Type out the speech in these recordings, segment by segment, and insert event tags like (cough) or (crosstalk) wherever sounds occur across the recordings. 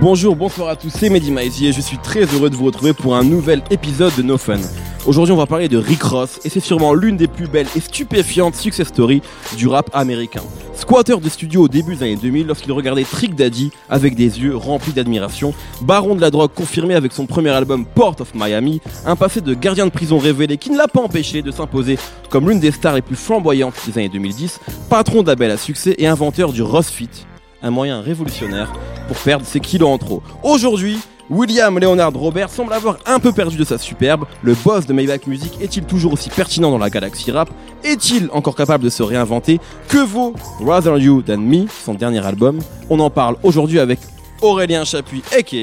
Bonjour, bonsoir à tous, c'est Mehdi Maizy et je suis très heureux de vous retrouver pour un nouvel épisode de No Fun. Aujourd'hui, on va parler de Rick Ross et c'est sûrement l'une des plus belles et stupéfiantes success stories du rap américain. Squatter de studio au début des années 2000 lorsqu'il regardait Trick Daddy avec des yeux remplis d'admiration, baron de la drogue confirmé avec son premier album Port of Miami, un passé de gardien de prison révélé qui ne l'a pas empêché de s'imposer comme l'une des stars les plus flamboyantes des années 2010, patron d'Abel à succès et inventeur du Ross Fit, un moyen révolutionnaire pour perdre ses kilos en trop. Aujourd'hui, William Leonard Robert semble avoir un peu perdu de sa superbe. Le boss de Maybach Music est-il toujours aussi pertinent dans la galaxie rap? Est-il encore capable de se réinventer? Que vaut Rather You Than Me, son dernier album? On en parle aujourd'hui avec Aurélien Chapuis, aka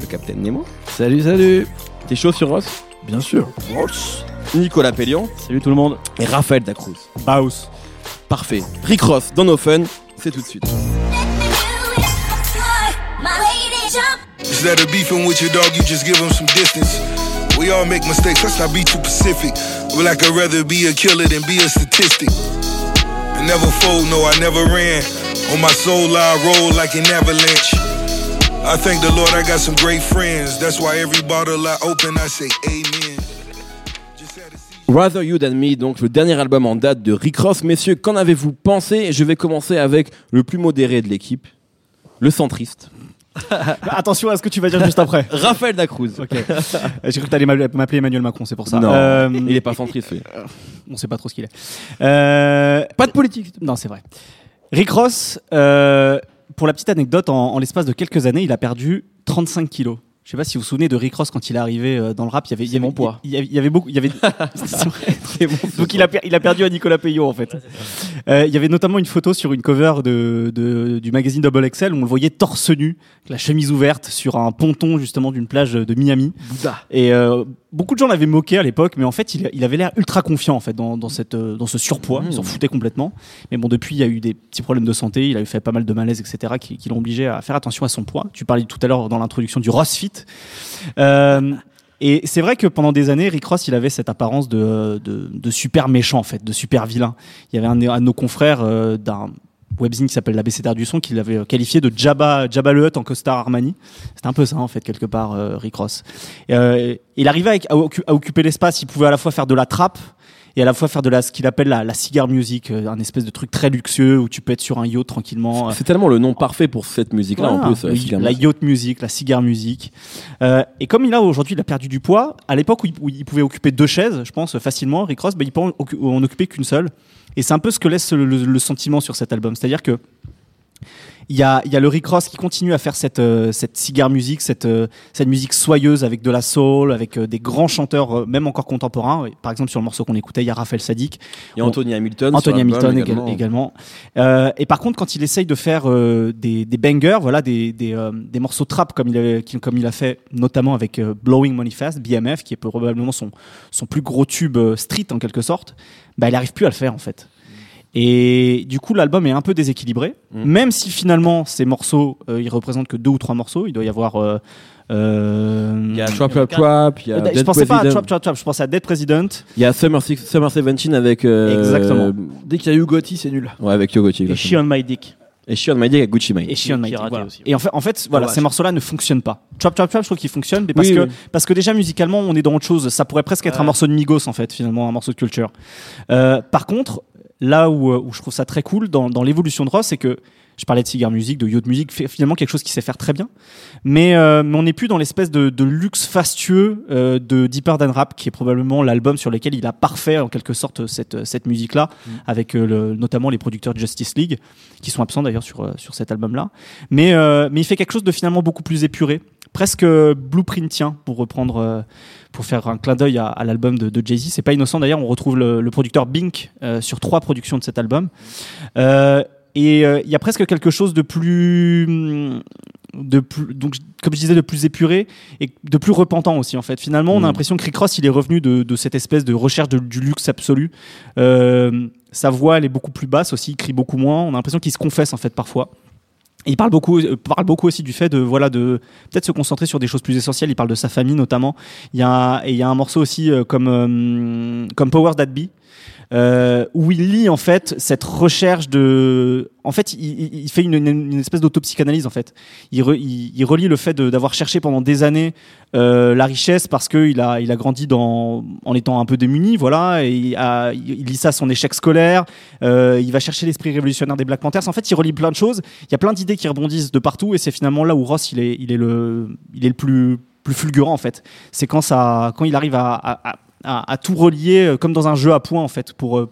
le Capitaine Nemo. Salut, salut T'es chaud sur Ross? Bien sûr. Nicolas Pellion Salut tout le monde. et Raphaël Dacruz. Baus. Parfait. Rick Ross dans nos fun, c'est tout de suite. Instead of beefing with your dog, you just give him some distance. We all make mistakes, let's not be too pacific. But like I'd rather be a killer than be a statistic. I never fold, no, I never ran. On my soul, I roll like an avalanche. I thank the Lord I got some great friends. That's why every bottle I open, I say amen. Rather You Than Me, donc le dernier album en date de Rick Ross. Messieurs, qu'en avez-vous pensé? Je vais commencer avec le plus modéré de l'équipe, le centriste, (laughs) Attention à ce que tu vas dire juste après. (laughs) Raphaël Dacruz. Ok. J'ai cru que t'allais m'appeler m'appeler Emmanuel Macron, c'est pour ça. Non, Euh, il est pas centriste. lui. On sait pas trop ce qu'il est. Euh, Pas de politique. Non, c'est vrai. Rick Ross, euh, pour la petite anecdote, en, en l'espace de quelques années, il a perdu 35 kilos. Je sais pas si vous vous souvenez de Rick Ross quand il est arrivé euh, dans le rap. Il y avait, il y avait mon poids. Il y avait, il y avait beaucoup. Il y avait. (laughs) Vrai. (laughs) Donc il a, per- il a perdu à Nicolas Peyo en fait. Euh, il y avait notamment une photo sur une cover de, de- du magazine Double XL où on le voyait torse nu, la chemise ouverte sur un ponton justement d'une plage de Miami. Et euh, beaucoup de gens l'avaient moqué à l'époque, mais en fait, il, il avait l'air ultra confiant en fait dans, dans cette euh, dans ce surpoids. Il s'en foutait complètement. Mais bon, depuis, il y a eu des petits problèmes de santé. Il avait fait pas mal de malaise, etc., qui, qui l'ont obligé à faire attention à son poids. Tu parlais tout à l'heure dans l'introduction du Rossfit. Euh, et c'est vrai que pendant des années, Rick Ross, il avait cette apparence de, de, de super méchant, en fait, de super vilain. Il y avait un, un de nos confrères euh, d'un webzine qui s'appelle l'ABCDR du son qui l'avait euh, qualifié de Jabba, Jabba le Hutt en costard Armani. C'était un peu ça, en fait, quelque part, euh, Rick Ross. Euh, il arrivait à, à occuper l'espace, il pouvait à la fois faire de la trappe, et à la fois faire de la, ce qu'il appelle la, la cigar music, euh, un espèce de truc très luxueux où tu peux être sur un yacht tranquillement. euh, C'est tellement le nom parfait pour cette musique-là en voilà, plus. euh, le- finalement. la yacht music, la cigar music. Euh, et comme il a aujourd'hui, il a perdu du poids. À l'époque où il, où il pouvait occuper deux chaises, je pense facilement, Rick Ross, bah, il peut en, en occuper qu'une seule. Et c'est un peu ce que laisse le, le- le sentiment sur cet album, c'est-à-dire que il y a, il y a le Rick Ross qui continue à faire cette, euh, cette cigar music, cette, euh, cette musique soyeuse avec de la soul, avec euh, des grands chanteurs, euh, même encore contemporains. Par exemple, sur le morceau qu'on écoutait, il y a Raphaël Sadik. Il y a Anthony Hamilton. Anthony Hamilton également. également. Et par contre, quand il essaye de faire des, des bangers, voilà, des, des, des morceaux trap comme il, comme a fait notamment avec Blowing Money Fast, BMF, qui est probablement son, son plus gros tube street en quelque sorte, bah, il arrive plus à le faire en fait. Et du coup, l'album est un peu déséquilibré, Mm. même si finalement ces morceaux, euh, ils représentent que deux ou trois morceaux. Il doit y avoir. Euh, euh, Il y a Trap Trap Trap, il y a euh, je Dead pensais pas à President. Trap Trap Trap, je pensais à Dead President. Il y a Summer, Six- Summer 17 avec. euh, Exactement. Dès qu'il y a eu Gotti, c'est nul. Ouais, avec Yogoti. Et She on My Dick. Et She on My Dick avec Gucci Mane. et qui Mighty, est raté voilà. aussi. Et en fait, en fait voilà, ces morceaux-là ne fonctionnent pas. Trap Trap Trap, je trouve qu'ils fonctionnent, mais parce Oui, que oui. parce que déjà musicalement, on est dans autre chose. Ça pourrait presque être un morceau de Migos en fait, finalement, un morceau de Culture. Euh, par contre, là où, euh, où je trouve ça très cool dans, dans l'évolution de Ross, c'est que je parlais de cigar music, de yacht music, finalement quelque chose qui sait faire très bien. Mais, euh, mais on n'est plus dans l'espèce de, de luxe fastueux euh, de Deeper Than Rap, qui est probablement l'album sur lequel il a parfait en quelque sorte cette, cette musique-là, avec euh, le- notamment les producteurs de Justice League, qui sont absents d'ailleurs sur, sur cet album-là. Mais, mais il fait quelque chose de finalement beaucoup plus épuré, presque blueprintien, pour reprendre, pour faire un clin d'œil à, à l'album de, de Jay-Z. C'est pas innocent d'ailleurs, on retrouve le, le producteur Bink euh, sur trois productions de cet album. Euh, et euh, il y a presque quelque chose de plus, hum, de plus, donc comme je disais, de plus épuré et de plus repentant aussi en fait. Finalement, on a Mhm. l'impression que Rick Ross, il est revenu de, de cette espèce de recherche de- du luxe absolu. Euh, sa voix, elle est beaucoup plus basse aussi, il crie beaucoup moins. On a l'impression qu'il se confesse en fait parfois. Et il parle beaucoup, euh, parle beaucoup aussi du fait de voilà de peut-être se concentrer sur des choses plus essentielles. Il parle de sa famille notamment. Il y a et il y a un morceau aussi euh, comme euh, comme Powers That Be euh, où il lit en fait cette recherche de. En fait, il, fait une, une, espèce d'autopsychanalyse en fait. Il, re, relie le fait d'avoir cherché pendant des années euh, la richesse parce qu'il a, il a grandi en étant un peu démuni, voilà. Et il, lit ça à son échec scolaire. Euh, il va chercher l'esprit révolutionnaire des Black Panthers. En fait, il relie plein de choses. Il y a plein d'idées qui rebondissent de partout et c'est finalement là où Ross il est, le, il est le plus plus fulgurant en fait. C'est quand ça, quand il arrive à, à, tout relier euh, comme dans un jeu à points en fait pour euh,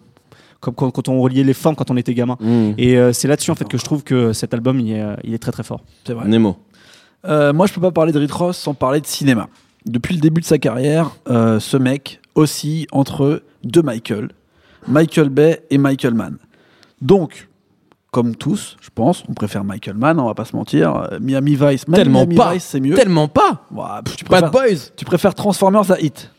comme quand, quand, on reliait les formes quand on était gamin. Mmh. Et euh, c'est là-dessus en fait que je trouve que cet album il est, il est très très fort. C'est vrai. Nemo. Euh, moi je peux pas parler de Rick Ross sans parler de cinéma. Depuis le début de sa carrière, euh, ce mec aussi entre deux Michael, Michael Bay et Michael Mann. Donc comme tous, je pense, on préfère Michael Mann, on va pas se mentir. Miami Vice, même tellement Miami pas, Vice, c'est mieux. Tellement pas. Ouais, tu Bad Boys. Tu préfères Transformers à Hit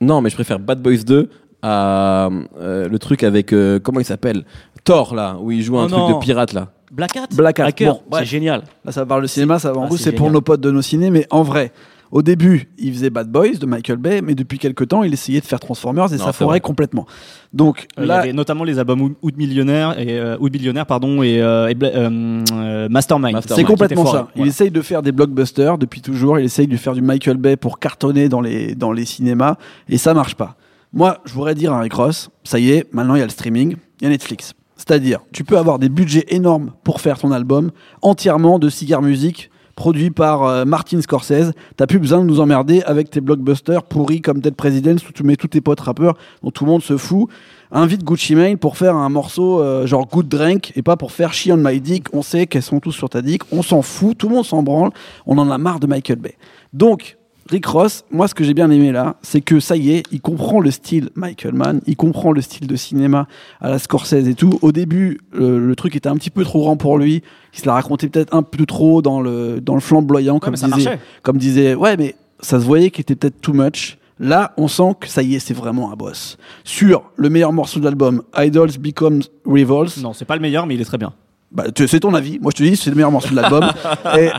Non, mais je préfère Bad Boys 2 à euh, le truc avec euh, comment il s'appelle? Thor là, où il joue un Oh truc non. de pirate là. Black Hat? Black Hat. Hacker, Bon, c'est bref. génial. Là, ça parle de cinéma, ça va en Ah, gros, c'est c'est pour génial. nos potes de nos ciné, mais en vrai. Au début, il faisait Bad Boys de Michael Bay, mais depuis quelques temps, il essayait de faire Transformers et Non, ça foirait complètement. Donc Euh, Il y là, avait notamment les albums Oud Millionnaire et euh, Billionnaire pardon et, euh, et euh, euh, Mastermind. Mastermind. c'est complètement ça. Il voilà. essaye de faire des blockbusters depuis toujours. Il essaye de faire du Michael Bay pour cartonner dans les, dans les cinémas et ça marche pas. Moi, je voudrais dire à Rick Ross, ça y est, maintenant il y a le streaming, il y a Netflix. C'est-à-dire, tu peux avoir des budgets énormes pour faire ton album entièrement de cigar musique produit par euh, Martin Scorsese. T'as plus besoin de nous emmerder avec tes blockbusters pourris comme Dead Presidents où tu mets tous tes potes rappeurs dont tout le monde se fout. Invite Gucci Mane pour faire un morceau euh, genre Good Drink et pas pour faire She on My Dick. On sait qu'elles sont tous sur ta dick. On s'en fout. Tout le monde s'en branle. On en a marre de Michael Bay. Donc, Rick Ross, moi ce que j'ai bien aimé là, c'est que ça y est, il comprend le style Michael Mann, il comprend le style de cinéma à la Scorsese et tout. Au début, le, le truc était un petit peu trop grand pour lui, il se l'a raconté peut-être un peu trop dans le, dans le flamboyant, comme disait, marchait. comme disait, ouais, mais ça se voyait qu'il était peut-être too much. Là, on sent que ça y est, c'est vraiment un boss. Sur le meilleur morceau de l'album, Idols Becomes Revolts, Non, c'est pas le meilleur mais il est très bien. Bah, c'est ton avis. Moi, je te dis, c'est le meilleur morceau de l'album. (laughs) et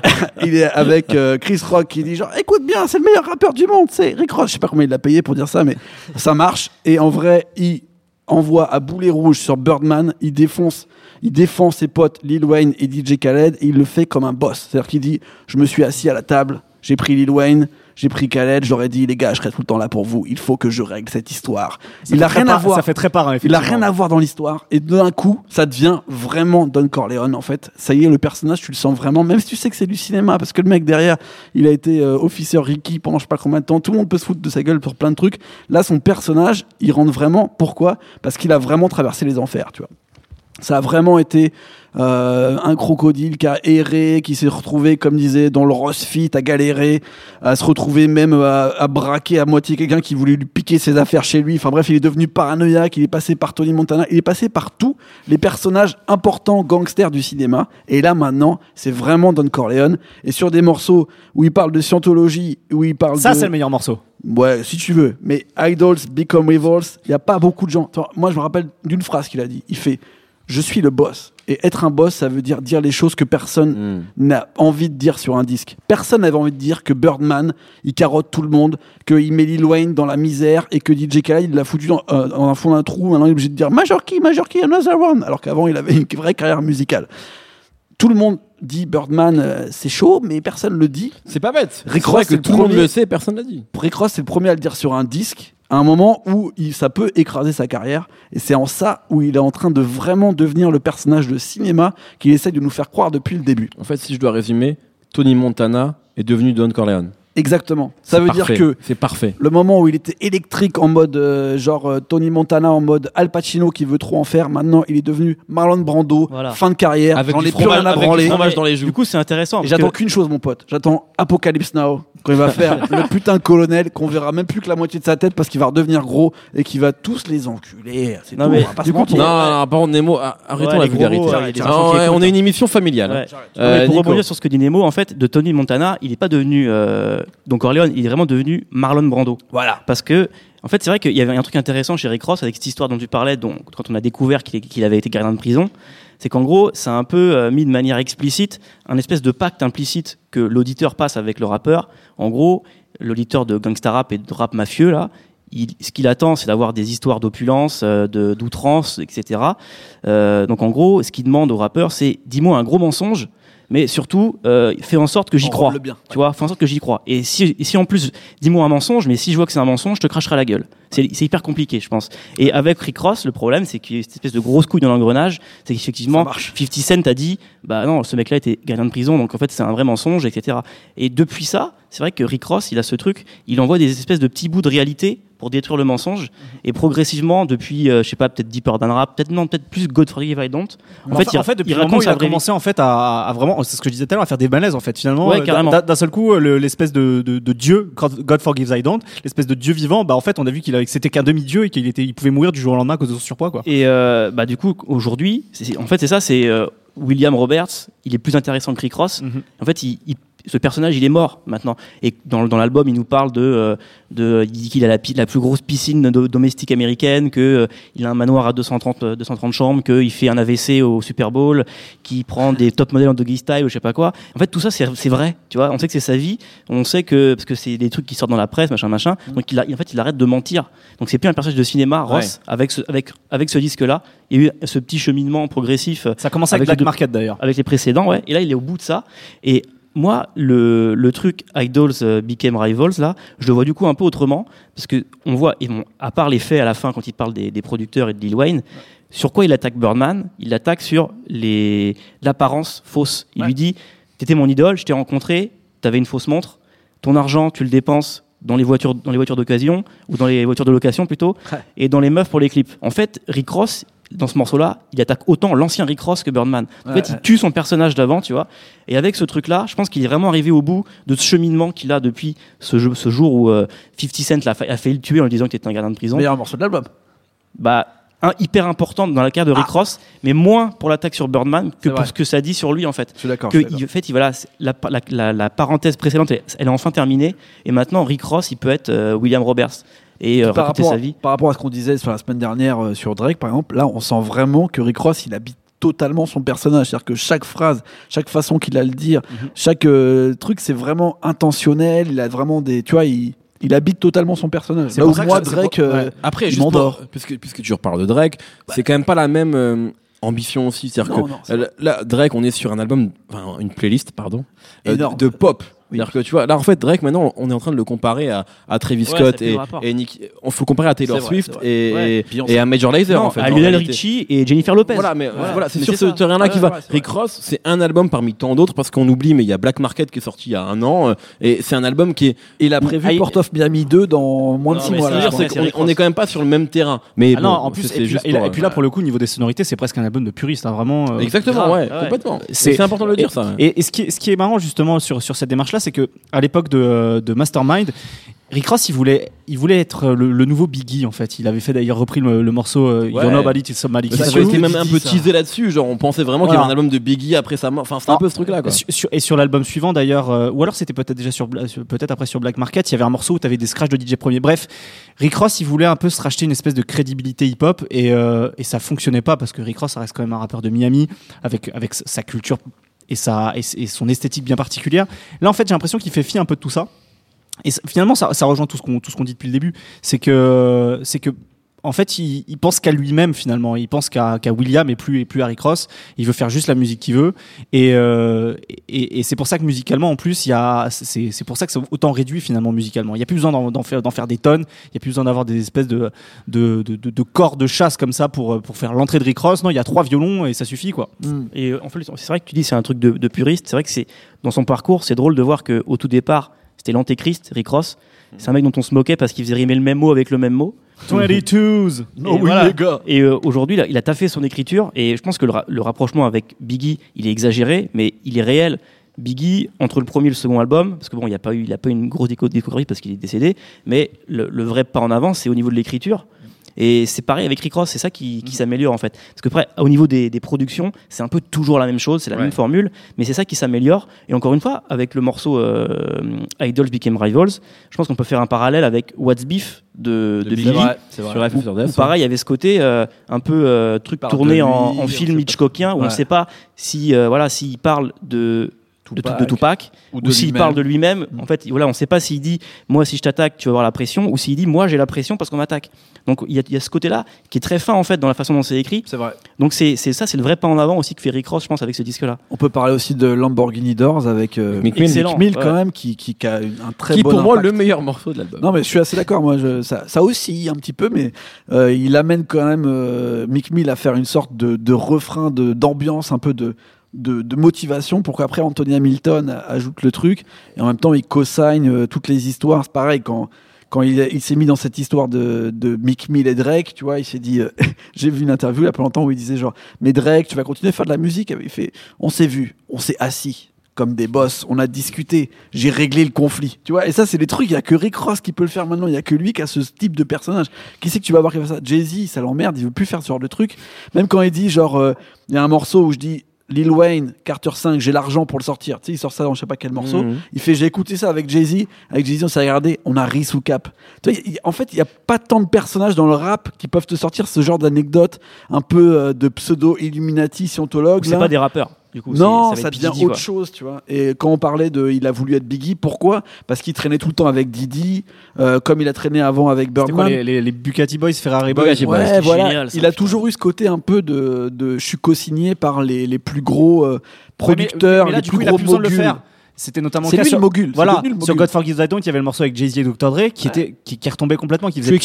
il est avec euh, Chris Rock qui dit genre, écoute bien, c'est le meilleur rappeur du monde. C'est Rick Ross. Je sais pas combien il l'a payé pour dire ça, mais ça marche. Et en vrai, il envoie à boulet rouge sur Birdman. Il défonce, il défend ses potes Lil Wayne et DJ Khaled et il le fait comme un boss. C'est-à-dire qu'il dit, je me suis assis à la table, j'ai pris Lil Wayne. J'ai pris Khaled, j'aurais dit les gars, je serai tout le temps là pour vous. Il faut que je règle cette histoire. Ça il a rien à voir. Ça fait très parrain. Il a rien à voir dans l'histoire. Et d'un coup, ça devient vraiment Don Corleone, en fait. Ça y est, le personnage, tu le sens vraiment, même si tu sais que c'est du cinéma, parce que le mec derrière, il a été euh, officier Ricky pendant je sais pas combien de temps. Tout le monde peut se foutre de sa gueule pour plein de trucs. Là, son personnage, il rentre vraiment. Pourquoi? Parce qu'il a vraiment traversé les enfers, tu vois. Ça a vraiment été euh, un crocodile qui a erré, qui s'est retrouvé, comme disait, dans le Rosfit, à galérer, à se retrouver même à, à braquer à moitié quelqu'un qui voulait lui piquer ses affaires chez lui. Enfin bref, il est devenu paranoïaque, il est passé par Tony Montana, il est passé par tous les personnages importants gangsters du cinéma. Et là maintenant, c'est vraiment Don Corleone. Et sur des morceaux où il parle de scientologie, où il parle Ça de... c'est le meilleur morceau. Ouais, si tu veux. Mais Idols Become Rivals, il n'y a pas beaucoup de gens. Moi, je me rappelle d'une phrase qu'il a dit. Il fait Je suis le boss. Et être un boss, ça veut dire dire les choses que personne Mm. n'a envie de dire sur un disque. Personne n'avait envie de dire que Birdman, il carotte tout le monde, qu'il met Lil Wayne dans la misère et que DJ Khaled, il l'a foutu dans, euh, dans un fond d'un trou. Maintenant, il est obligé de dire Major Key, Major Key, another one. Alors qu'avant, il avait une vraie carrière musicale. Tout le monde dit Birdman, euh, c'est chaud, mais personne le dit. C'est pas bête. Rick C'est vrai Ross, que tout le monde le sait, personne l'a dit. Rick Ross, c'est le premier à le dire sur un disque, à un moment où il, ça peut écraser sa carrière. Et c'est en ça où il est en train de vraiment devenir le personnage de cinéma qu'il essaye de nous faire croire depuis le début. En fait, si je dois résumer, Tony Montana est devenu Don Corleone. Exactement. Ça veut parfait. dire que c'est parfait. le moment où il était électrique en mode euh, genre euh, Tony Montana en mode Al Pacino qui veut trop en faire, maintenant il est devenu Marlon Brando, Voilà. fin de carrière, Avec j'en du ai plus rien à avec du branler. fromage dans les joues. Du coup, c'est intéressant. J'attends qu'une chose, mon pote. J'attends Apocalypse Now, quand il va faire le putain de colonel, qu'on verra même plus que la moitié de sa tête parce qu'il va redevenir gros et qu'il va tous les enculer. C'est Non, tout, mais on va pas du se coup, mentir. Non, non, non, par contre, Nemo, ah, arrêtons Ouais, la les gros vulgarité. mots, ouais, il y a des Non, enfants qui ouais, écoutent, on est une émission familiale. Ouais. Euh, mais pour Nico. rebondir sur ce que dit Nemo, en fait, de Tony Montana, il n'est pas devenu euh, Don Corleone, il est vraiment devenu Marlon Brando. Voilà. Parce que, en fait, c'est vrai qu'il y avait un truc intéressant chez Rick Ross avec cette histoire dont tu parlais, dont, quand on a découvert qu'il qu'il avait été gardien de prison, c'est qu'en gros, ça a un peu euh, mis de manière explicite un espèce de pacte implicite que l'auditeur passe avec le rappeur. En gros, l'auditeur de gangsta rap et de rap mafieux, là, ce qu'il attend, c'est d'avoir des histoires d'opulence, euh, d'outrance, etc. Euh, donc en gros, ce qu'il demande au rappeur, c'est dis-moi un gros mensonge, mais surtout euh, fais en sorte que j'y crois. Bien. Tu vois, fais en sorte que j'y crois. Et si, si en plus, dis-moi un mensonge, mais si je vois que c'est un mensonge, je te cracherai la gueule. C'est hyper compliqué, je pense. Et avec Rick Ross, le problème, c'est qu'il y a cette espèce de grosse couille dans l'engrenage, c'est qu'effectivement, Ça marche. 50 Cent a dit, bah non, ce mec-là était gardien de prison, donc en fait c'est un vrai mensonge, etc. Et depuis ça, c'est vrai que Rick Ross, il a ce truc, il envoie des espèces de petits bouts de réalité pour détruire le mensonge. Et progressivement, depuis, euh, je sais pas, peut-être Deeper Than Rap, peut-être non, peut-être plus God Forgive I Don't. En Enfin, fait, il, en fait, depuis il le moment où il a commencé en fait à, à vraiment, c'est ce que je disais tout à l'heure, à faire des malaises en fait. Finalement, Ouais, euh, d'un seul coup, le- l'espèce de, de, de Dieu, God forgives I don't, l'espèce de Dieu vivant, bah en fait, on a vu qu'il c'était qu'un demi-dieu et qu'il était, il pouvait mourir du jour au lendemain à cause de son surpoids quoi. Et euh, bah du coup, aujourd'hui, en fait, c'est ça, c'est euh, William Roberts. Il est plus intéressant que Rick Ross. Mhm. En fait, il, il- ce personnage, il est mort maintenant. Et dans, dans l'album, il nous parle de, euh, de il dit qu'il a la, plus grosse piscine do- domestique américaine, que euh, il a un manoir à 230, euh, 230 chambres, qu'il fait un AVC au Super Bowl, qu'il prend des top modèles en doggy style ou je sais pas quoi. En fait, tout ça, c'est vrai. Tu vois, on sait que c'est sa vie. On sait que parce que c'est des trucs qui sortent dans la presse, machin, machin. Donc, il a, en fait, il arrête de mentir. Donc, c'est plus un personnage de cinéma, Ross, avec ce, avec, avec ce disque-là. Il y a eu ce petit cheminement progressif euh, Ça a commencé avec, Black deux- Market d'ailleurs. avec les précédents, ouais. Et là, il est au bout de ça. Et moi, le, le truc Idols euh, Became Rivals, là, je le vois du coup un peu autrement. Parce que on voit, et bon, à part les faits à la fin, quand il parle des, des producteurs et de Lil Wayne, sur quoi il attaque Birdman? Il l'attaque sur l'apparence fausse. Il Ouais. lui dit T'étais mon idole, je t'ai rencontré, t'avais une fausse montre, ton argent, tu le dépenses dans les voitures, dans les voitures d'occasion, ou dans les voitures de location plutôt, Ouais. et dans les meufs pour les clips. En fait, Rick Ross, dans ce morceau-là, il attaque autant l'ancien Rick Ross que Birdman. En Ouais, fait, il tue son personnage d'avant, tu vois. Et avec ce truc-là, je pense qu'il est vraiment arrivé au bout de ce cheminement qu'il a depuis ce, jeu- ce jour où euh, 50 Cent l'a fa- a failli le tuer en lui disant qu'il était un gardien de prison. Meilleur morceau de l'album. Bah, un hyper important dans la carrière de Rick Ross, mais moins pour l'attaque sur Birdman que Ah. Pour ce que ça dit sur lui, en fait. Je suis d'accord. En fait, il, voilà, la, la, la- la parenthèse précédente, elle, elle est enfin terminée. Et maintenant, Rick Ross, il peut être euh, William Roberts et euh, par raconter rapport, sa vie. par rapport à ce qu'on disait sur la semaine dernière euh, sur Drake, par exemple, là, on sent vraiment que Rick Ross, il habite totalement son personnage. C'est-à-dire que chaque phrase, chaque façon qu'il a de le dire, Mhm. chaque euh, truc, c'est vraiment intentionnel. Il a vraiment des. Tu vois, il, il habite totalement son personnage. C'est Là pour où ça moi, Drake. pour- euh, ouais. Après, pour- m'endort. puisque, puisque tu reparles de Drake, c'est quand même pas la même euh, ambition aussi. C'est-à-dire que non, là, Drake, on est sur un album, enfin une playlist, pardon, euh, de pop. C'est-à-dire que tu vois, là en fait, Drake, maintenant, on est en train de le comparer à, à Travis Ouais, Scott et, Nick. On faut le comparer à Taylor Swift vrai. et, Ouais. et- à Major Lazer Non, en fait. à Lionel. Richie et Jennifer Lopez. Voilà, mais Voilà. voilà, c'est sur c'est ce terrain-là qui Ouais, va. Rick Ross, c'est un album parmi tant d'autres parce qu'on oublie, mais il y a Black Market qui est sorti il y a un an euh, et c'est un album qui est. il a prévu Ah, il- Port of Miami 2 dans moins de Non, 6 mais mois. on est quand même pas sur le même terrain. Mais Ah non, en plus, c'est et puis, juste là, pour, euh, pour le coup, au niveau des sonorités, c'est presque un album de puriste, hein, vraiment. euh, Exactement, grave, ouais, complètement. C'est- important de le dire, ça. Et, ce, qui est, ce qui est marrant justement sur, sur cette démarche-là, c'est que à l'époque de, de Mastermind, Rick Ross, il voulait, il voulait être le, le nouveau Biggie en fait. Il avait fait d'ailleurs repris le, le morceau euh, Ouais. You're Nobody Till Somebody Kills ça avait été même un peu teasé là-dessus. Genre, on pensait vraiment qu'il y avait un album de Biggie après sa mort. Enfin, c'était un Ah. peu ce truc-là, quoi. Sur- sur- et sur l'album suivant d'ailleurs, euh, ou alors c'était peut-être déjà sur- peut-être après sur Black Market, il y avait un morceau où tu avais des scratchs de DJ Premier. Bref, Rick Ross, il voulait un peu se racheter une espèce de crédibilité hip-hop et, euh, et ça fonctionnait pas parce que Rick Ross, ça reste quand même un rappeur de Miami avec, avec sa culture et, sa, et, son esthétique bien particulière. Là, en fait, j'ai l'impression qu'il fait fi un peu de tout ça. Et finalement, ça, rejoint tout ce qu'on tout ce qu'on dit depuis le début. C'est que c'est que en fait, il, il pense qu'à lui-même finalement. Il pense qu'à William et plus et plus à Rick Ross. Il veut faire juste la musique qu'il veut. Et, euh, et, et c'est pour ça que musicalement, en plus, il y a c'est pour ça que c'est autant réduit finalement musicalement. Il y a plus besoin d'en faire d'en faire des tonnes. Il y a plus besoin d'avoir des espèces de de, de, de, de corps de chasse comme ça pour pour faire l'entrée de Rick Ross. Non, il y a trois violons et ça suffit quoi. Mm. Et euh, en fait, c'est vrai que tu dis c'est un truc de, de puriste. C'est vrai que c'est dans son parcours, c'est drôle de voir que au tout départ, c'était l'antéchrist, Rick Ross. C'est un mec dont on se moquait parce qu'il faisait rimer le même mot avec le même mot. 22s. Et voilà. Et euh, aujourd'hui, il a- il a taffé son écriture. Et je pense que le, ra- le rapprochement avec Biggie, il est exagéré, mais il est réel. Biggie, entre le premier et le second album, parce que bon, il n'y a pas eu, il a pas eu une grosse déco- discographie parce qu'il est décédé, mais le, le vrai pas en avant, c'est au niveau de l'écriture. Et c'est pareil avec Rick Ross, c'est ça qui, qui s'améliore en fait. Parce que après, au niveau des, des productions, c'est un peu toujours la même chose, c'est la Ouais. même formule, mais c'est ça qui s'améliore. Et encore une fois, avec le morceau euh, Idols Became Rivals, je pense qu'on peut faire un parallèle avec What's Beef de, de. Biggie. c'est Sur F sur Où Death. pareil, il y avait ce côté euh, un peu euh, truc tourné de en, film. Hitchcockien où on ne sait pas si euh, voilà s'il parle de de, de Tupac, Ou s'il parle de lui-même. En fait, voilà, on sait pas s'il dit moi si je t'attaque, tu vas avoir la pression, ou s'il dit moi j'ai la pression parce qu'on m'attaque. Donc il y, a- il y a ce côté-là qui est très fin en fait dans la façon dont c'est écrit. C'est vrai. Donc c'est c'est ça, c'est le vrai pas en avant aussi que fait Rick Ross, je pense, avec ce disque-là. On peut parler aussi de Lamborghini Doors avec euh, Mick Mill. Excellent. Mick Mill quand ouais. même qui, qui, qui a un très Qui bon pour moi le meilleur morceau de l'album. Non mais je suis assez d'accord. Moi, je, ça, ça oscille un petit peu, mais euh, il amène quand même euh, Mick Mill à faire une sorte de, de refrain, de d'ambiance, un peu de, de, de motivation pour qu'après Anthony Hamilton ajoute le truc et en même temps il co-signe euh, toutes les histoires. C'est pareil quand quand il, il s'est mis dans cette histoire de, de Mick Mill et Drake, tu vois, il s'est dit, euh, (laughs) j'ai vu une interview il y a pas longtemps où il disait genre, mais Drake, tu vas continuer à faire de la musique? Il fait, on s'est vu, on s'est assis comme des boss, on a discuté, j'ai réglé le conflit, tu vois. Et ça, c'est des trucs, il y a que Rick Ross qui peut le faire maintenant, il y a que lui qui a ce type de personnage. Qui c'est que tu vas voir qui fait ça? Jay-Z, ça l'emmerde, il veut plus faire ce genre de truc. Même quand il dit genre, euh, il y a un morceau où je dis. Lil Wayne, Carter 5, j'ai l'argent pour le sortir. Tu sais, il sort ça dans je sais pas quel morceau. Mhm. Il fait, j'ai écouté ça avec Jay-Z. Avec Jay-Z, on s'est regardé, on a ri sous cap. Tu en fait, il n'y a pas tant de personnages dans le rap qui peuvent te sortir ce genre d'anecdotes un peu euh, de pseudo-Illuminati, scientologue. C'est pas des rappeurs. Du coup, Non, ça, devient autre quoi. chose, tu vois. Et quand on parlait de, il a voulu être Biggie, pourquoi? Parce qu'il traînait tout le temps avec Didi, euh, comme il a traîné avant avec quoi Birdman. les, les, les Bugatti Boys, Ferrari Boys. Ouais, voilà. génial, ça, il a putain. toujours eu ce côté un peu de, de je suis co-signé par les, les plus gros euh, producteurs, mais, mais là, les plus coup, il a gros plus besoin de le moguls. faire. C'était notamment le cas lui sur, le mogul. Voilà, le sur mogul. God Forgives I Don't, il y avait le morceau avec Jay-Z et Dr. Dre qui, était, qui, qui retombait complètement, qui faisait.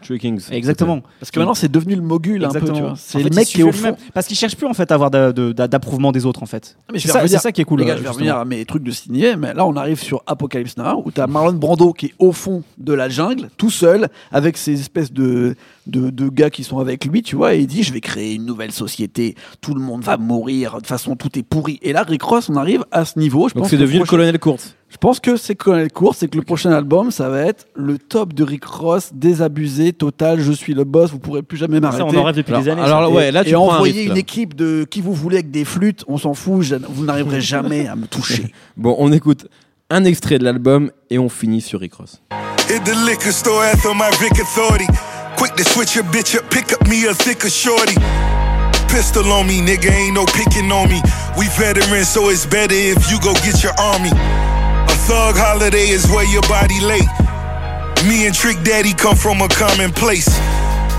Kings. True Kings. Exactement. Parce que maintenant, c'est devenu le mogul un peu, tu Exactement. vois. C'est le fait, mec qui est au fond. Parce qu'il cherche plus en fait à avoir d'approuvement des autres en fait. Mais je C'est ça, qui est cool. Les gars, je vais revenir à mes trucs de signer, mais là on arrive sur Apocalypse Now où t'as Marlon Brando qui est au fond de la jungle, tout seul, avec ces espèces de, de, de gars qui sont avec lui, tu vois, et il dit je vais créer une nouvelle société, tout le monde va mourir, de toute façon tout est pourri. Et là, Rick Ross, on arrive à ce niveau. Je Donc pense c'est que devenu le colonel Courte. Je pense que c'est Colonel Court, c'est que le prochain album, ça va être le top de Rick Ross, désabusé, total, je suis le boss, vous pourrez plus jamais Ça, m'arrêter. on en rêve depuis Alors- des années. alors, ça. Et- ouais, là, tu et prends un envoyer risque, une là. équipe de qui vous voulez avec des flûtes, on s'en fout, je- vous n'arriverez jamais à me toucher. (laughs) Bon, on écoute un extrait de l'album et on finit sur Rick Ross. Hit the liquor store after my Vic authority. Quick to switch your bitch up, pick up me a thicker shorty. Pistol on me, nigga, ain't no picking on me. We veterans, so it's better if you go get your army. A thug holiday is where your body late. Me and Trick Daddy come from a common place.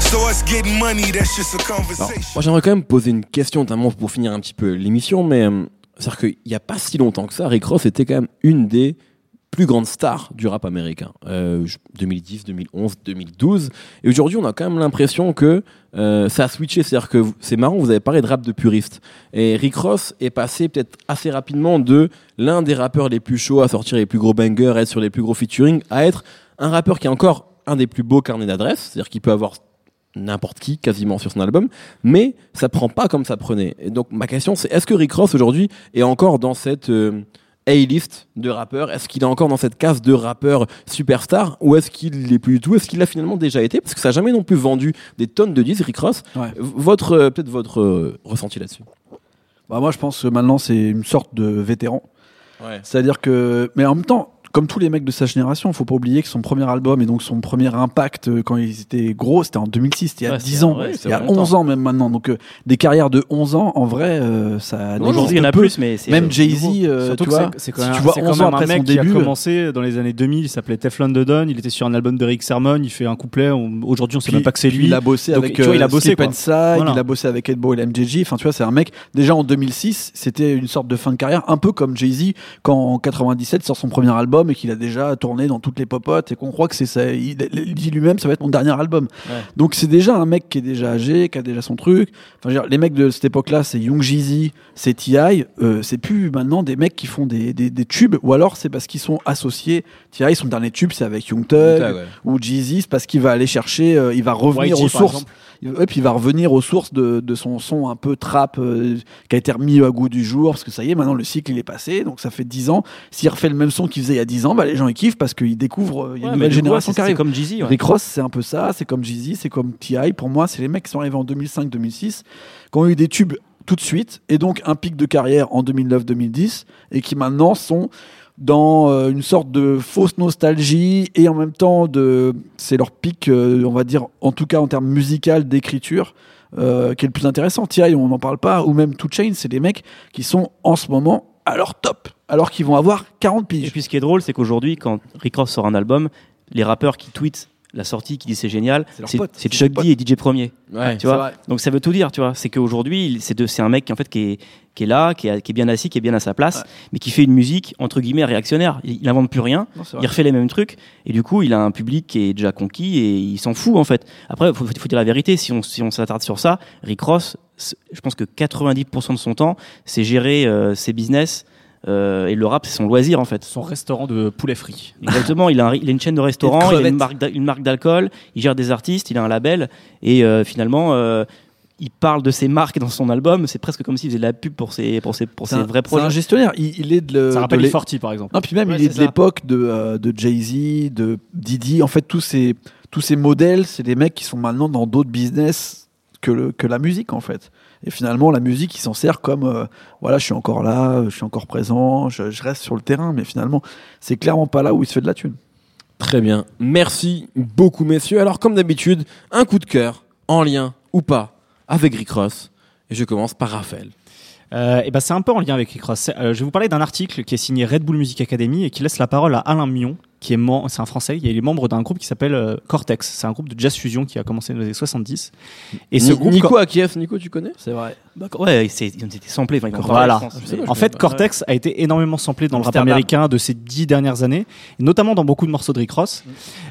So us getting money, that's just a Alors, conversation. moi j'aimerais quand même poser une question, notamment pour finir un petit peu l'émission, mais euh, c'est-à-dire qu'il n'y a pas si longtemps que ça, Rick Ross était quand même une des plus grandes stars du rap américain. Euh, je- 2010, 2011, 2012. Et aujourd'hui, on a quand même l'impression que euh, ça a switché. C'est-à-dire que c'est marrant, vous avez parlé de rap de puriste. Et Rick Ross est passé peut-être assez rapidement de l'un des rappeurs les plus chauds à sortir les plus gros bangers, à être sur les plus gros featuring, à être un rappeur qui a encore un des plus beaux carnets d'adresses. C'est-à-dire qu'il peut avoir n'importe qui quasiment sur son album, mais ça prend pas comme ça prenait. Et donc ma question c'est est-ce que Rick Ross aujourd'hui est encore dans cette euh, A-list de rappeurs Est-ce qu'il est encore dans cette case de rappeur superstar ou est-ce qu'il l'est plus du tout? Est-ce qu'il l'a finalement déjà été? Parce que ça n'a jamais non plus vendu des tonnes de disques Rick Ross. Ouais. Votre euh, peut-être votre euh, ressenti là-dessus? Bah moi, je pense que maintenant, c'est une sorte de vétéran. Ouais. C'est-à-dire que, mais en même temps, comme tous les mecs de sa génération, faut pas oublier que son premier album et donc son premier impact euh, quand ils étaient gros, c'était en 2006, il y a Ouais, 10 c'est- ans, ouais, il y a longtemps. 11 ans même maintenant. Donc euh, des carrières de 11 ans, en vrai, euh, ça. Aujourd'hui, il y en a plus, mais c'est Même Jay-Z, euh, tu vois, c'est- quand si même, tu vois c'est 11 quand ans après un son mec qui a début, commencé dans les années 2000, il s'appelait Teflon Dodon, il était sur un album de Rick Sermon, il fait un couplet, aujourd'hui on sait même pas que c'est lui. Il a bossé Donc, avec tu vois, il a euh, bossé, Voilà. il a bossé avec Ed Bo et l'MJG. Enfin, tu vois, c'est un mec. Déjà en 2006, c'était une sorte de fin de carrière, un peu comme Jay Z quand en 97 sort son premier album et qu'il a déjà tourné dans toutes les popotes et qu'on croit que c'est ça. Il, il dit lui-même, ça va être mon dernier album. Ouais. Donc c'est déjà un mec qui est déjà âgé, qui a déjà son truc. Enfin, je veux dire, les mecs de cette époque-là, c'est Young Jeezy, c'est T.I. Euh, c'est plus maintenant des mecs qui font des, des, des tubes, ou alors c'est parce qu'ils sont associés. T.I. son dernier tube, c'est avec Young Thug ouais. ou Jeezy, c'est parce qu'il va aller chercher, euh, il va revenir aux sources. Il- ouais, puis il va revenir aux sources de, de son son un peu trap euh, qui a été remis à goût du jour parce que ça y est, maintenant le cycle il est passé, donc ça fait 10 ans. S'il refait le même son qu'il faisait il y a 10 ans, bah, les gens ils kiffent parce qu'ils découvrent, euh, il y a Ouais, une nouvelle génération qui arrive. C'est comme Jeezy. ouais. Rick Ross, c'est un peu ça, c'est comme Jeezy, c'est comme T.I. Pour moi, c'est les mecs qui sont arrivés en 2005-2006, qui ont eu des tubes tout de suite, et donc un pic de carrière en 2009-2010, et qui maintenant sont dans euh, une sorte de fausse nostalgie, et en même temps, de, c'est leur pic, euh, on va dire, en tout cas en termes musical, d'écriture, euh, qui est le plus intéressant. T.I., on n'en parle pas, ou même Two Chainz, c'est des mecs qui sont en ce moment à leur top. Alors qu'ils vont avoir 40 Et piges. puis ce qui est drôle, c'est qu'aujourd'hui, quand Rick Ross sort un album, les rappeurs qui tweetent la sortie, qui disent c'est génial, C'est Chuck D et DJ Premier. Ouais. Tu vois vrai. Donc ça veut tout dire, tu vois. C'est qu'aujourd'hui, c'est de- c'est un mec en fait qui est, qui est là, qui est, qui est bien assis, qui est bien à sa place, Ouais. mais qui fait une musique entre guillemets réactionnaire. Il, il invente plus rien, Non, il refait les mêmes trucs, et du coup, il a un public qui est déjà conquis et il s'en fout en fait. Après, il faut, faut dire la vérité. Si on si on s'attarde sur ça, Rick Ross, je pense que 90% de son temps, c'est gérer euh, ses business. Euh, et le rap, c'est son loisir en fait. Son restaurant de poulet frit. (laughs) Exactement, il a, un- il a une chaîne de restaurants, il a une marque, d'alcool, il gère des artistes, il a un label, et euh, finalement, euh, il parle de ses marques dans son album. C'est presque comme s'il faisait de la pub pour ses, pour ses, pour C'est ses un, vrais c'est un projets. gestionnaire. Il, il est de le- Ça de rappelle l'é- Forti par exemple. Non, puis même, Ouais, il est c'est de l'époque de, euh, de Jay-Z, de Didi. En fait, tous ces, tous ces modèles, c'est des mecs qui sont maintenant dans d'autres business que, le- que la musique, en fait. Et finalement, la musique, il s'en sert comme euh, voilà, je suis encore là, je suis encore présent, je, je reste sur le terrain, mais finalement, c'est clairement pas là où il se fait de la thune. Très bien. Merci beaucoup, messieurs. Alors, comme d'habitude, un coup de cœur, en lien ou pas, avec Rick Ross. Et je commence par Raphaël. Euh, et ben c'est un peu en lien avec Rick Ross. Euh, je vais vous parler d'un article qui est signé Red Bull Music Academy et qui laisse la parole à Alain Mion, qui est mem- c'est un Français. Il est membre d'un groupe qui s'appelle euh, Cortex. C'est un groupe de jazz fusion qui a commencé dans les années 70. Et ce Ni- groupe, Nico Akiev, Nico, tu connais? C'est vrai. D'accord. Ouais, ils ont été samplés. Enfin, Voilà. Ah, En fait, Cortex a été énormément samplé dans le rap américain de ces dix dernières années, notamment dans beaucoup de morceaux de Rick Ross.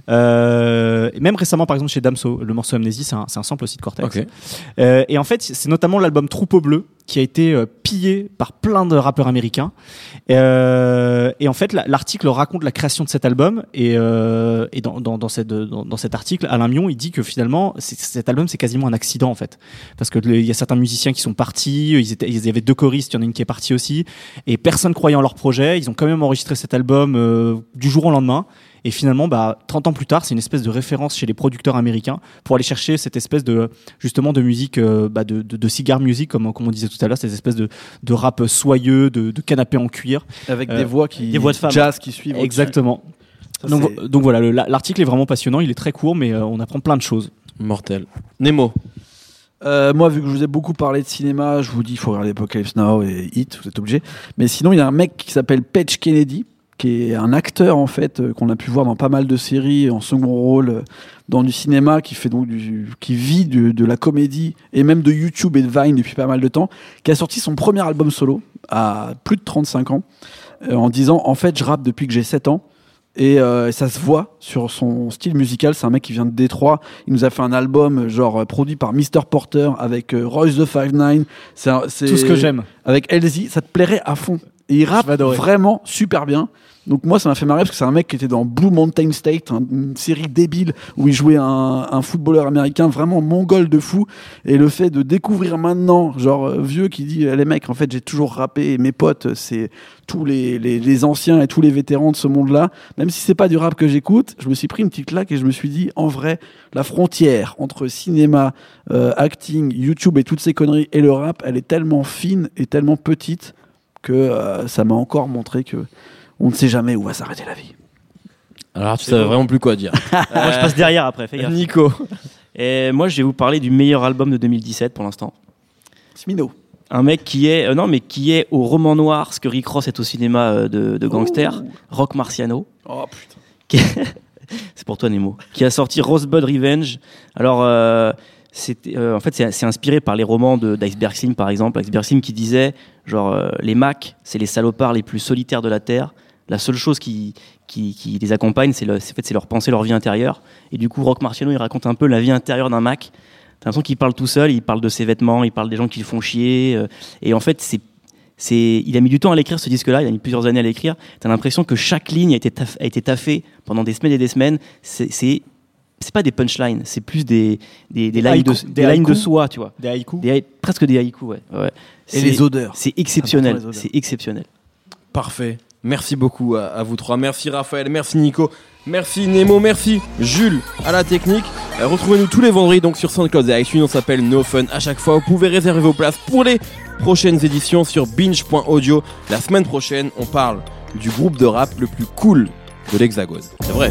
Euh, et même récemment, par exemple, chez Damso, le morceau Amnésie, c'est un, c'est un sample aussi de Cortex. Euh, et en fait, c'est notamment l'album Troupeau Bleu qui a été euh, pillé par plein de rappeurs américains. Euh, et en fait, la- l'article raconte la création de cet album. Et, euh, et dans, dans, dans, cette, dans, cet article, Alain Mion, il dit que finalement, cet album, c'est quasiment un accident en fait. Parce que le- il y a certains musiciens qui sont partis, ils, étaient, ils y avait deux choristes, il y en a une qui est partie aussi. Et personne croyait en leur projet. Ils ont quand même enregistré cet album euh, du jour au lendemain. Et finalement, bah, 30 ans plus tard, c'est une espèce de référence chez les producteurs américains pour aller chercher cette espèce de, justement, de musique, euh, bah, de, de, de cigar music, comme, comme on disait tout à l'heure, cette espèce de, de rap soyeux, de, de canapé en cuir. Avec Euh, des voix qui. des voix de femmes. Jazz qui suivent. Exactement. Ça, Donc, voilà, le- la- l'article est vraiment passionnant, il est très court, mais euh, on apprend plein de choses. Mortel. Nemo. Euh, moi, vu que je vous ai beaucoup parlé de cinéma, je vous dis, il faut regarder Apocalypse Now et Hit, vous êtes obligés. Mais sinon, il y a un mec qui s'appelle Patch Kennedy, qui est un acteur, en fait, euh, qu'on a pu voir dans pas mal de séries, en second rôle, euh, dans du cinéma, qui fait donc du, qui vit de, de la comédie, et même de YouTube et de Vine depuis pas mal de temps, qui a sorti son premier album solo, à plus de 35 ans, euh, en disant, en fait, je rappe depuis que j'ai 7 ans. Et euh, ça se voit sur son style musical. C'est un mec qui vient de Détroit. Il nous a fait un album genre produit par Mr Porter avec euh, Royce the Five Nine. C'est Tout ce que j'aime. Avec Elsie, ça te plairait à fond. Et il rappe vraiment super bien. Donc moi, ça m'a fait marrer parce que c'est un mec qui était dans Blue Mountain State, un- une série débile où il jouait un, footballeur américain vraiment mongol de fou. Et le fait de découvrir maintenant, genre euh, vieux qui dit, Eh, les mecs, en fait, j'ai toujours rappé. Mes potes, c'est tous les anciens et tous les vétérans de ce monde-là. Même si c'est pas du rap que j'écoute, je me suis pris une petite claque et je me suis dit, en vrai, la frontière entre cinéma, euh, acting, YouTube et toutes ces conneries et le rap, elle est tellement fine et tellement petite que euh, ça m'a encore montré que on ne sait jamais où va s'arrêter la vie. Alors, tu savais vraiment plus quoi dire. (laughs) Moi, je passe derrière après. Fais gaffe. Nico. Et moi, je vais vous parler du meilleur album de 2017 pour l'instant. Smino. Un mec qui est, euh, non, mais qui est au roman noir, ce que Rick Ross est au cinéma euh, de, de gangster, Rock Marciano. Oh putain. qui- (laughs) c'est pour toi Nemo, qui a sorti Rosebud Revenge. Alors, euh, c'était, euh, en fait, c'est, c'est inspiré par les romans de, d'Iceberg Slim, par exemple. Iceberg Slim qui disait, genre, euh, les Macs, c'est les salopards les plus solitaires de la Terre. La seule chose qui, qui, qui les accompagne, c'est, le, c'est, en fait, c'est leur pensée, leur vie intérieure. Et du coup, Rock Marciano, il raconte un peu la vie intérieure d'un Mac. T'as l'impression qu'il parle tout seul, il parle de ses vêtements, il parle des gens qui le font chier. euh, et en fait, c'est c'est, il a mis du temps à l'écrire ce disque-là, il a mis plusieurs années à l'écrire. T'as l'impression que chaque ligne a été, a été taffée pendant des semaines et des semaines. C'est, c'est, pas des punchlines, c'est plus des, des, des, lignes, de, haïkus. des Des lignes de haïkus. soi, tu vois. Des haïkus. Presque des haïkus, ouais. ouais. Et C'est- les odeurs. C'est exceptionnel, Important, les odeurs. c'est exceptionnel. Parfait. Merci beaucoup à, vous trois. Merci Raphaël, merci Nico, merci Nemo, merci Jules à la technique. Euh, Retrouvez-nous tous les vendredis donc sur SoundCloud et iTunes. On s'appelle No Fun à chaque fois. Vous pouvez réserver vos places pour les prochaines éditions sur binge.audio. La semaine prochaine, on parle du groupe de rap le plus cool de l'Hexagone. C'est vrai.